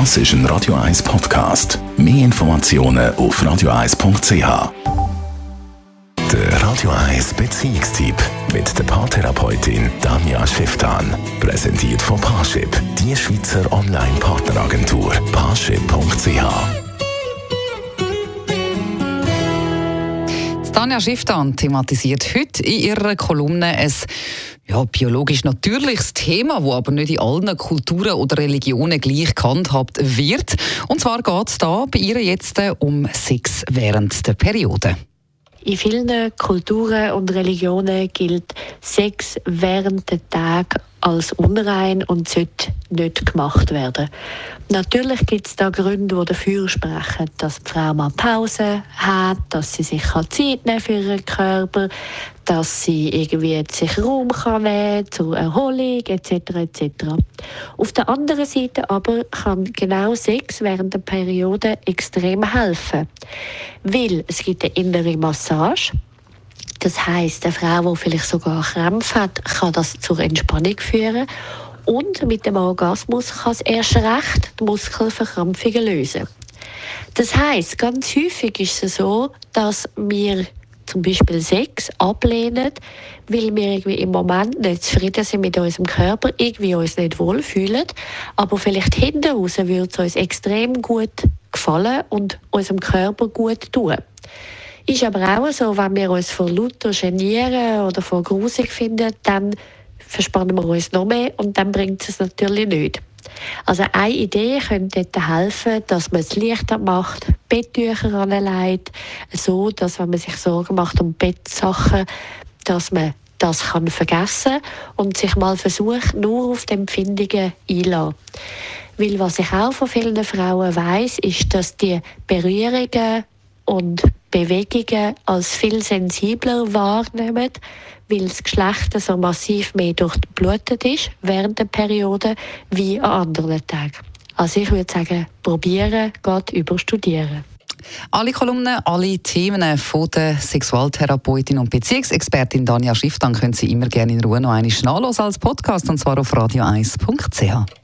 Das ist ein Radio 1 Podcast. Mehr Informationen auf radio1.ch. Der Radio 1 Beziehungstyp mit der Paartherapeutin Danja Schifftan. Präsentiert von Paarship, die Schweizer Online-Partneragentur. Paarship.ch. Tanja Schifftan thematisiert heute in ihrer Kolumne ein ja, biologisch natürliches Thema, das aber nicht in allen Kulturen oder Religionen gleich gehandhabt wird. Und zwar geht es da bei ihr jetzt um Sex während der Periode. In vielen Kulturen und Religionen gilt Sex während der Tag als unrein und sollte nicht gemacht werden. Natürlich gibt es da Gründe, die dafür sprechen, dass die Frau mal Pause hat, dass sie sich Zeit nehmen für ihren Körper, dass sie irgendwie sich Raum kann nehmen zur Erholung etc. etc. Auf der anderen Seite aber kann genau Sex während der Periode extrem helfen, weil es gibt eine innere Massage das heißt, eine Frau, die vielleicht sogar Krämpfe hat, kann das zur Entspannung führen. Und mit dem Orgasmus kann es erst recht die Muskelverkrampfungen lösen. Das heißt, ganz häufig ist es so, dass wir zum Beispiel Sex ablehnen, weil wir irgendwie im Moment nicht zufrieden sind mit unserem Körper, irgendwie uns nicht wohlfühlen, aber vielleicht hinten raus würde es uns extrem gut gefallen und unserem Körper gut tun. Ist aber auch so, wenn wir uns vor Luther genieren oder vor grusig finden, dann verspannen wir uns noch mehr und dann bringt es natürlich nicht. Also eine Idee könnte dort helfen, dass man es leichter macht, Betttücher anlegt, so dass wenn man sich Sorgen macht um Bettsachen, dass man das kann vergessen und sich mal versucht, nur auf die Empfindungen einzulassen. Weil was ich auch von vielen Frauen weiß, ist, dass die Berührungen und Bewegungen als viel sensibler wahrnehmen, weil das Geschlecht so massiv mehr durchblutet ist während der Periode wie an anderen Tagen. Also ich würde sagen, probieren geht über studieren. Alle Kolumnen, alle Themen von der Sexualtherapeutin und Beziehungsexpertin Danja Schiff, dann können Sie immer gerne in Ruhe noch einmal nachlesen als Podcast und zwar auf radio1.ch.